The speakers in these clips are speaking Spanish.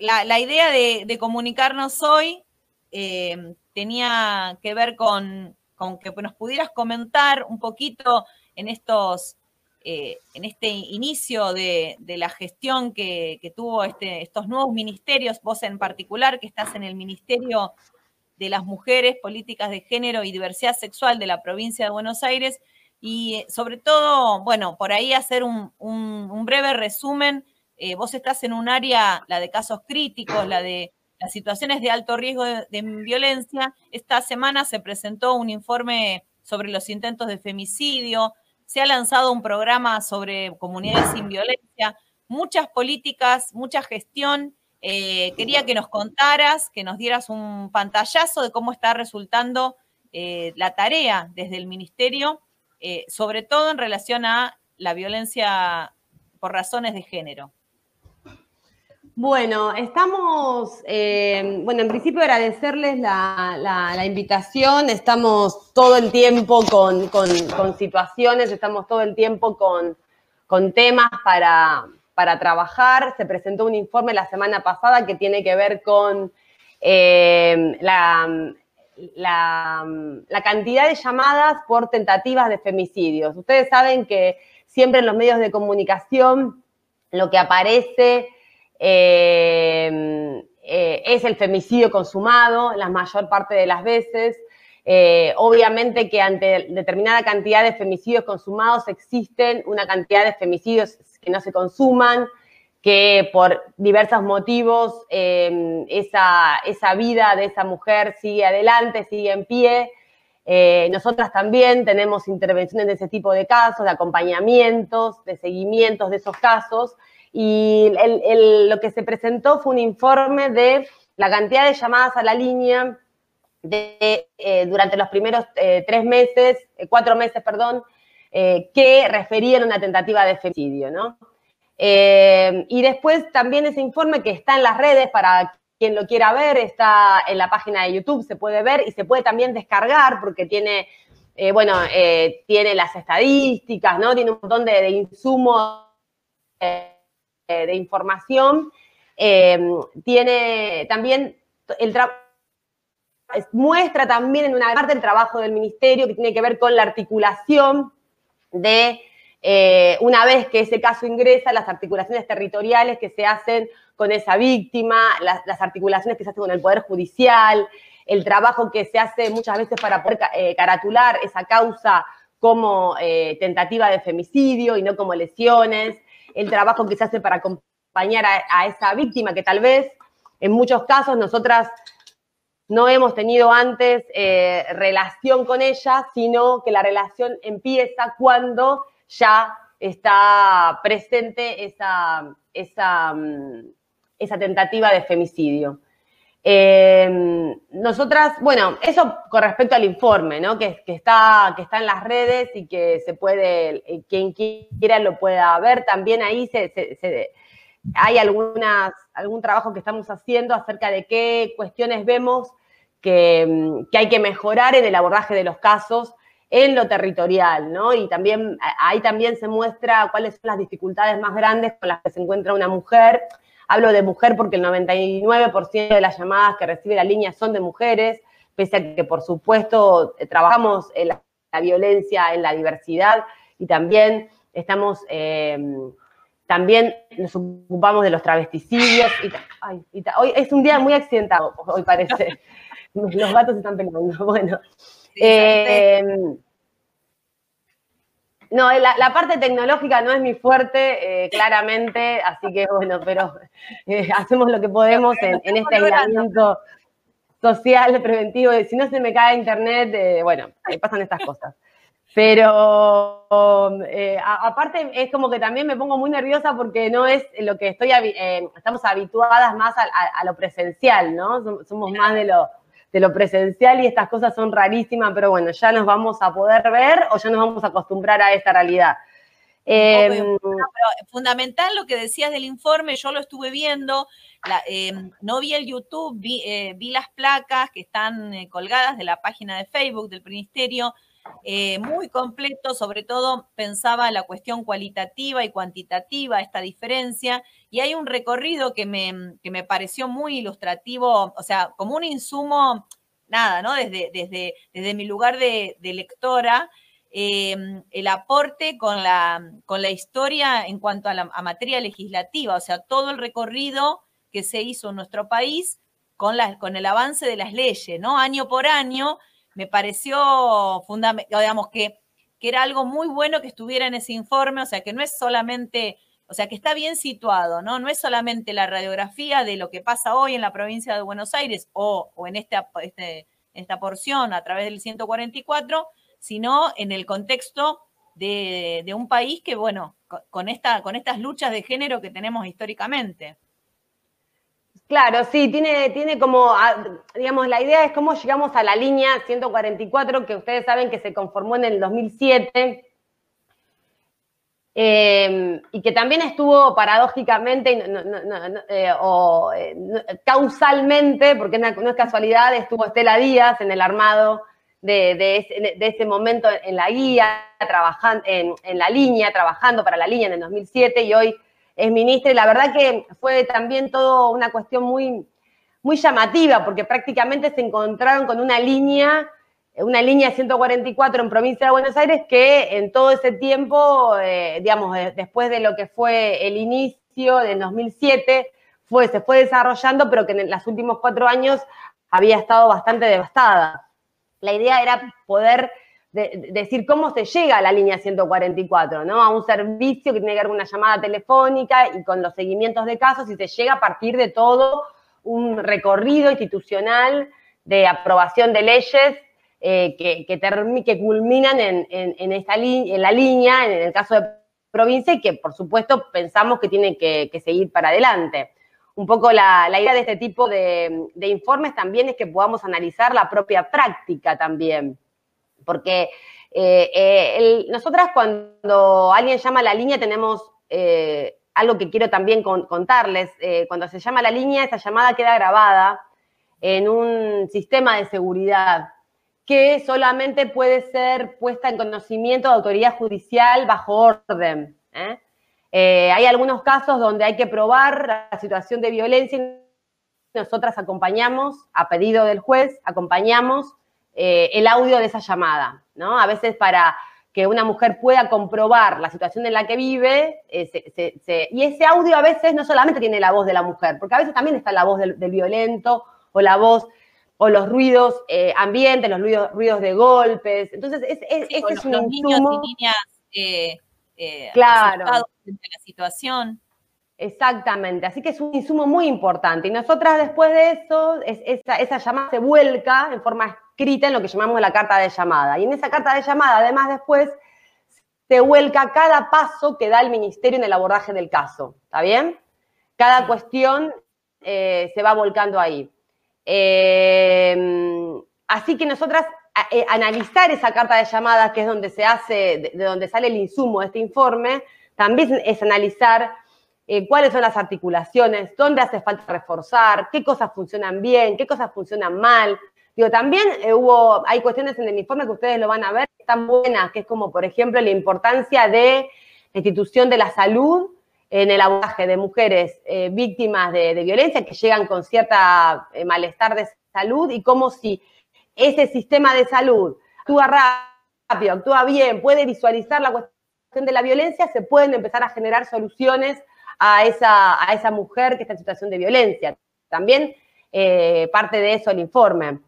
la, idea de, comunicarnos hoy eh, tenía que ver con, que nos pudieras comentar un poquito en estos eh, en este inicio de, la gestión que, tuvo este, estos nuevos ministerios, vos en particular, que estás en el Ministerio de las Mujeres, Políticas de Género y Diversidad Sexual de la provincia de Buenos Aires, y eh, sobre todo, bueno, por ahí hacer un, breve resumen. Eh, vos estás en un área, la de casos críticos, la de las situaciones de alto riesgo de, violencia. Esta semana se presentó un informe sobre los intentos de femicidio, se ha lanzado un programa sobre comunidades sin violencia, muchas políticas, mucha gestión. Eh, quería que nos contaras, que nos dieras un pantallazo de cómo está resultando eh, la tarea desde el ministerio, sobre todo en relación a la violencia por razones de género. Bueno, estamos, eh, bueno, en principio agradecerles la, invitación, estamos todo el tiempo con, situaciones, estamos todo el tiempo con, temas para, trabajar. Se presentó un informe la semana pasada que tiene que ver con eh, la, la cantidad de llamadas por tentativas de femicidios. Ustedes saben que siempre en los medios de comunicación lo que aparece eh, eh, es el femicidio consumado la mayor parte de las veces. Eh, obviamente que ante determinada cantidad de femicidios consumados existen una cantidad de femicidios que no se consuman, que por diversos motivos esa, esa, vida de esa mujer sigue adelante, sigue en pie. nosotras también tenemos intervenciones de ese tipo de casos, de acompañamientos, de seguimientos de esos casos. Y lo que se presentó fue un informe de la cantidad de llamadas a la línea eh, durante los primeros eh, tres meses, eh, cuatro meses, perdón, que referían una tentativa de femicidio, ¿no? y después también ese informe que está en las redes para quien lo quiera ver, está en la página de YouTube, se puede ver y se puede también descargar porque tiene, bueno, tiene las estadísticas, ¿no? Tiene un montón de, de insumos de información, eh, tiene también el muestra también en una parte el trabajo del ministerio que tiene que ver con la articulación de, eh, una vez que ese caso ingresa, las articulaciones territoriales que se hacen con esa víctima, las, articulaciones que se hacen con el Poder Judicial, el trabajo que se hace muchas veces para poder caratular esa causa como tentativa de femicidio y no como lesiones, el trabajo que se hace para acompañar a, esa víctima que tal vez en muchos casos nosotras no hemos tenido antes eh, relación con ella, sino que la relación empieza cuando ya está presente esa, esa, mm, esa tentativa de femicidio. Em, nosotras, bueno, eso con respecto al informe, ¿no? Que, está, que está en las redes y que se puede, eh, quien quiera lo pueda ver. También ahí se, hay algunas, algún trabajo que estamos haciendo acerca de qué cuestiones vemos que, que hay que mejorar en el abordaje de los casos en lo territorial, ¿no? Y también ahí también se muestra cuáles son las dificultades más grandes con las que se encuentra una mujer Hablo de mujer porque el 99% de las llamadas que recibe la línea son de mujeres, pese a que, por supuesto, eh, trabajamos en la, violencia, en la diversidad y también estamos, em, también nos ocupamos de los travesticidios. hoy es un día muy accidentado, hoy parece. Los gatos están peleando. Bueno. No, la, parte tecnológica no es mi fuerte, eh, claramente, así que bueno, pero eh, hacemos lo que podemos en, este aislamiento social, preventivo. Si no se me cae internet, eh, bueno, pasan estas cosas. Pero aparte es como que también me pongo muy nerviosa porque no es lo que estoy, estamos habituadas más a, lo presencial, ¿no? Somos más de lo, de lo presencial y estas cosas son rarísimas, pero bueno, ya nos vamos a poder ver o ya nos vamos a acostumbrar a esta realidad. Em, fundamental lo que decías del informe, yo lo estuve viendo, em, no vi el YouTube, vi, eh, las placas que están eh, colgadas de la página de Facebook del Ministerio, eh, muy completo, sobre todo pensaba la cuestión cualitativa y cuantitativa, esta diferencia, y hay un recorrido que me, que me pareció muy ilustrativo, o sea, como un insumo, nada, ¿no? Desde, desde, desde mi lugar de, lectora, em, el aporte con la, con la historia en cuanto a, materia legislativa, o sea, todo el recorrido que se hizo en nuestro país con, con el avance de las leyes, ¿no? Año por año, me pareció fundamental, digamos que, que era algo muy bueno que estuviera en ese informe, o sea, que no es solamente, o sea, que está bien situado, ¿no? No es solamente la radiografía de lo que pasa hoy en la provincia de Buenos Aires o, en esta, este, esta porción a través del 144, sino en el contexto de, de un país que, bueno, con, esta, con estas luchas de género que tenemos históricamente. Claro, sí, tiene, tiene como, ah, digamos, la idea es cómo llegamos a la línea 144, que ustedes saben que se conformó en el 2007, em, y que también estuvo paradójicamente eh, o eh, causalmente, porque no, es casualidad, estuvo Estela Díaz en el armado de, ese, momento en la guía, trabajando en, en la línea, trabajando para la línea en el 2007, y hoy es ministra. Y la verdad que fue también todo una cuestión muy, muy llamativa porque prácticamente se encontraron con una línea, una línea 144 en provincia de Buenos Aires que en todo ese tiempo, eh, digamos, después de lo que fue el inicio del 2007, fue, se fue desarrollando, pero que en los últimos cuatro años había estado bastante devastada. La idea era poder de, decir cómo se llega a la línea 144, ¿no? A un servicio que tiene que haber una llamada telefónica y con los seguimientos de casos y se llega a partir de todo un recorrido institucional de aprobación de leyes eh, que, que, culminan en, en, esta en la línea, en el caso de provincia, y que por supuesto pensamos que tiene que, seguir para adelante. Un poco la, idea de este tipo de, de informes también es que podamos analizar la propia práctica también porque eh, eh, nosotras cuando alguien llama a la línea tenemos eh, algo que quiero también contarles. cuando se llama a la línea, esa llamada queda grabada en un sistema de seguridad que solamente puede ser puesta en conocimiento de autoridad judicial bajo orden. hay algunos casos donde hay que probar la situación de violencia y nosotras acompañamos, a pedido del juez, acompañamos eh, el audio de esa llamada, ¿no? A veces para que una mujer pueda comprobar la situación en la que vive, eh, y ese audio a veces no solamente tiene la voz de la mujer, porque a veces también está la voz del, violento o la voz o los ruidos eh, ambientes, los ruidos, ruidos de golpes. Entonces, es, es, es un niños y niñas eh, claro. frente a la situación. Exactamente, así que es un insumo muy importante. Y nosotras después de eso, esa, esa llamada se vuelca en forma escrita en lo que llamamos la carta de llamada. Y en esa carta de llamada, además, después se vuelca cada paso que da el ministerio en el abordaje del caso. ¿Está bien? Cada cuestión eh, se va volcando ahí. Eh, así que nosotras eh, analizar esa carta de llamada, que es donde se hace, de, donde sale el insumo de este informe, también es analizar cuáles son las articulaciones, dónde hace falta reforzar, qué cosas funcionan bien, qué cosas funcionan mal, Digo, también eh, hubo, hay cuestiones en el informe que ustedes lo van a ver, están buenas, que es como, por ejemplo, la importancia de la institución de la salud en el abordaje de mujeres eh, víctimas de, violencia que llegan con cierta eh, malestar de salud y como si ese sistema de salud actúa rápido, actúa bien, puede visualizar la cuestión de la violencia, se pueden empezar a generar soluciones a esa, a esa mujer que está en situación de violencia. También parte de eso el informe.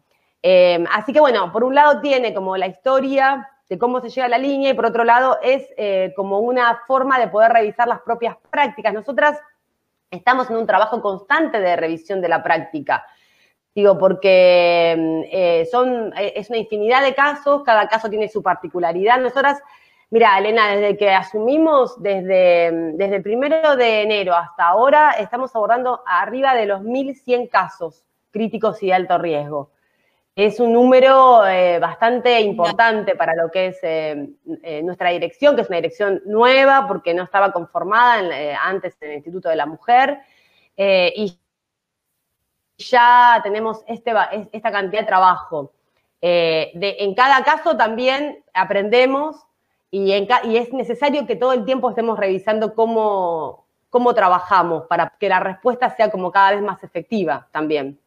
Eh, así que bueno, por un lado tiene como la historia de cómo se llega a la línea y por otro lado es eh, como una forma de poder revisar las propias prácticas. Nosotras estamos en un trabajo constante de revisión de la práctica. Digo, porque eh, son, es una infinidad de casos, cada caso tiene su particularidad. Nosotras, mira, Elena, desde que asumimos, desde, desde el primero de enero hasta ahora, estamos abordando arriba de los 1.100 casos críticos y de alto riesgo es un número eh, bastante importante para lo que es eh, eh, nuestra dirección, que es una dirección nueva porque no estaba conformada antes en el Instituto de la Mujer. y ya tenemos este, esta cantidad de trabajo. en cada caso también aprendemos y, y, es necesario que todo el tiempo estemos revisando cómo, cómo trabajamos para que la respuesta sea como cada vez más efectiva también.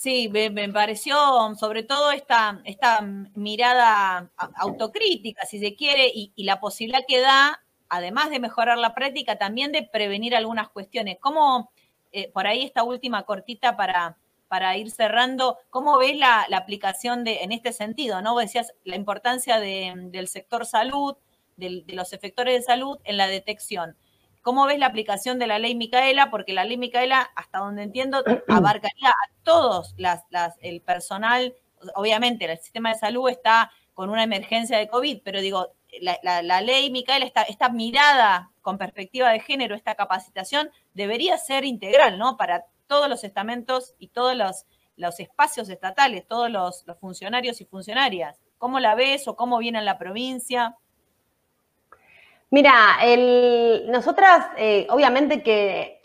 Sí, me, pareció sobre todo esta, esta mirada autocrítica, si se quiere, y, la posibilidad que da, además de mejorar la práctica, también de prevenir algunas cuestiones. ¿Cómo, eh, por ahí esta última cortita para, para ir cerrando, cómo ves la, aplicación de, en este sentido? ¿no? Vos decías la importancia del sector salud, de los efectores de salud en la detección. ¿Cómo ves la aplicación de la ley Micaela? Porque la ley Micaela, hasta donde entiendo, abarcaría a todos las, el personal. Obviamente, el sistema de salud está con una emergencia de COVID, pero digo, la, ley Micaela, esta, esta, mirada con perspectiva de género, esta capacitación, debería ser integral, ¿no? Para todos los estamentos y todos los, los espacios estatales, todos los, los funcionarios y funcionarias. ¿Cómo la ves o cómo viene en la provincia? Mira, nosotras, eh, obviamente que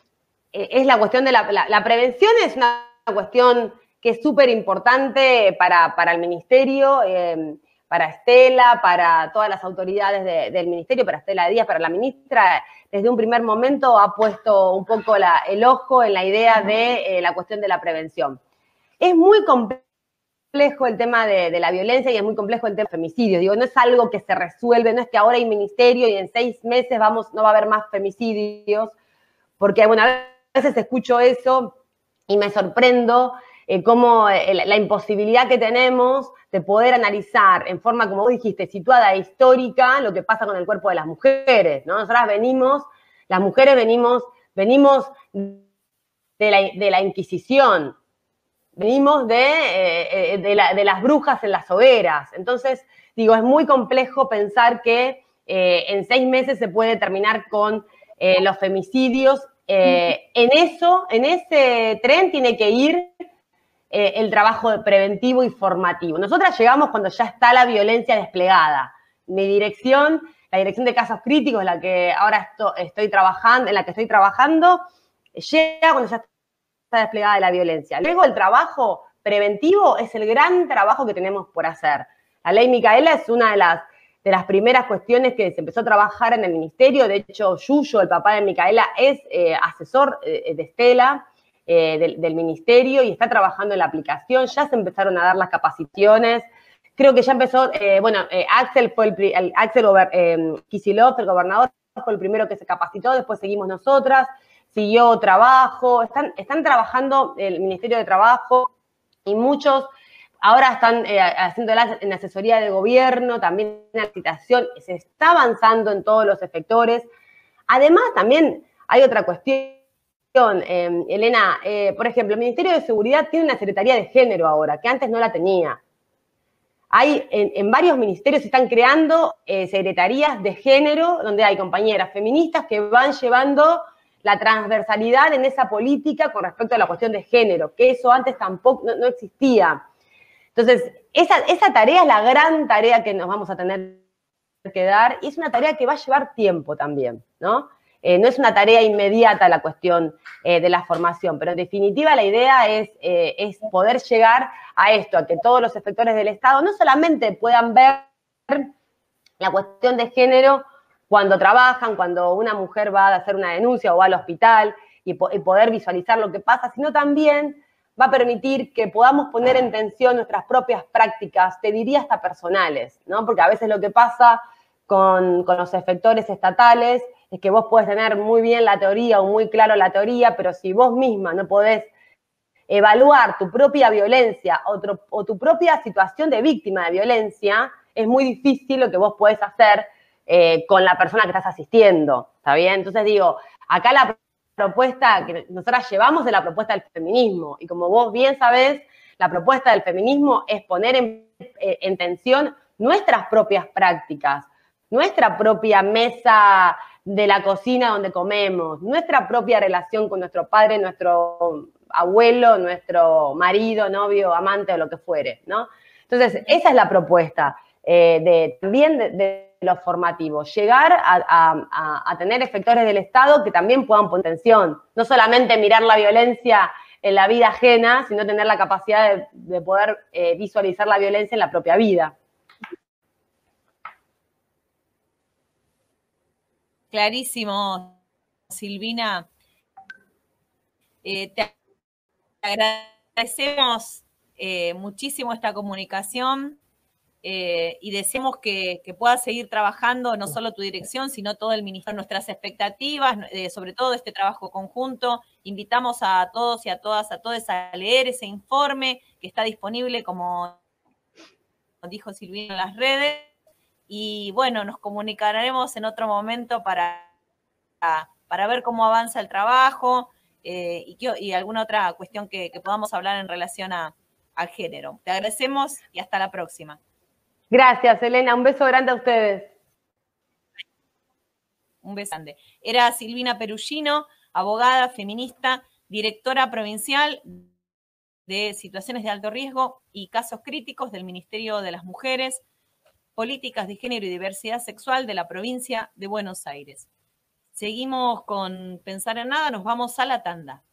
eh, es la cuestión de la, prevención, es una cuestión que es súper importante para, el ministerio, em, para Estela, para todas las autoridades del ministerio, para Estela Díaz, para la ministra. Desde un primer momento ha puesto un poco el ojo en la idea de eh, la cuestión de la prevención. Es muy complejo complejo el tema de, la violencia y es muy complejo el tema de femicidios. Digo, no es algo que se resuelve, no es que ahora hay ministerio y en seis meses vamos, no va a haber más femicidios, porque bueno, a veces escucho eso y me sorprendo eh, cómo eh, la, imposibilidad que tenemos de poder analizar en forma, como vos dijiste, situada e histórica, lo que pasa con el cuerpo de las mujeres, ¿no? Nosotras venimos, las mujeres venimos, venimos de la, de la Inquisición, venimos de, eh, de, las brujas en las hogueras. Entonces, digo, es muy complejo pensar que eh, en seis meses se puede terminar con eh, los femicidios. en eso, en ese tren tiene que ir el trabajo preventivo y formativo. Nosotras llegamos cuando ya está la violencia desplegada. Mi dirección, la dirección de casos críticos, en la que ahora estoy trabajando, en la que estoy trabajando, llega cuando ya desplegada de la violencia. Luego el trabajo preventivo es el gran trabajo que tenemos por hacer. La ley Micaela es una de las, de las primeras cuestiones que se empezó a trabajar en el ministerio. De hecho, Yuyo, el papá de Micaela, es eh, asesor eh, de Estela. Eh, del, ministerio y está trabajando en la aplicación, ya se empezaron a dar las capacitaciones, creo que ya empezó, bueno, Axel fue el, el Axel Kisilov, el gobernador, fue el primero que se capacitó, después seguimos nosotras, siguió trabajo, están, están trabajando el Ministerio de Trabajo y muchos ahora están eh, haciendo en asesoría de gobierno, también en la citación, se está avanzando en todos los efectores. Además, también hay otra cuestión, em, Elena, eh, por ejemplo, el Ministerio de Seguridad tiene una Secretaría de Género ahora, que antes no la tenía. Hay en, varios ministerios se están creando eh, secretarías de género, donde hay compañeras feministas que van llevando la transversalidad en esa política con respecto a la cuestión de género, que eso antes tampoco no, existía. Entonces, esa, esa, tarea es la gran tarea que nos vamos a tener que dar y es una tarea que va a llevar tiempo también, ¿no? Eh, no es una tarea inmediata la cuestión eh, de la formación, pero en definitiva la idea es, eh, es poder llegar a esto, a que todos los efectores del Estado no solamente puedan ver la cuestión de género cuando trabajan, cuando una mujer va a hacer una denuncia o va al hospital y, poder visualizar lo que pasa, sino también va a permitir que podamos poner en tensión nuestras propias prácticas, te diría hasta personales, ¿no? Porque a veces lo que pasa con, con, los efectores estatales es que vos podés tener muy bien la teoría o muy claro la teoría, pero si vos misma no podés evaluar tu propia violencia o, o tu propia situación de víctima de violencia, es muy difícil lo que vos podés hacer eh, con la persona que estás asistiendo, ¿está bien? Entonces digo, acá la propuesta que nosotras llevamos es la propuesta del feminismo, y como vos bien sabés, la propuesta del feminismo es poner en, eh, en tensión nuestras propias prácticas, nuestra propia mesa de la cocina donde comemos, nuestra propia relación con nuestro padre, nuestro abuelo, nuestro marido, novio, amante o lo que fuere, ¿no? Entonces, esa es la propuesta eh, de, también de lo formativo, llegar a, tener efectores del Estado que también puedan poner atención, no solamente mirar la violencia en la vida ajena, sino tener la capacidad de, poder eh, visualizar la violencia en la propia vida. Clarísimo, Silvina, eh, te agradecemos eh, muchísimo esta comunicación eh, y deseamos que, que puedas seguir trabajando no solo tu dirección, sino todo el ministerio, nuestras expectativas, sobre todo este trabajo conjunto. Invitamos a todos y a todas, a todos a leer ese informe que está disponible, como dijo Silvina, en las redes. Y bueno, nos comunicaremos en otro momento para, para ver cómo avanza el trabajo eh, y, alguna otra cuestión que, podamos hablar en relación a, al género. Te agradecemos y hasta la próxima. Gracias, Elena. Un beso grande a ustedes. Un beso grande. Era Silvina Perugino, abogada, feminista, directora provincial de situaciones de alto riesgo y casos críticos del Ministerio de las Mujeres, Políticas de Género y Diversidad Sexual de la provincia de Buenos Aires. Seguimos con Pensar en Nada, nos vamos a la tanda.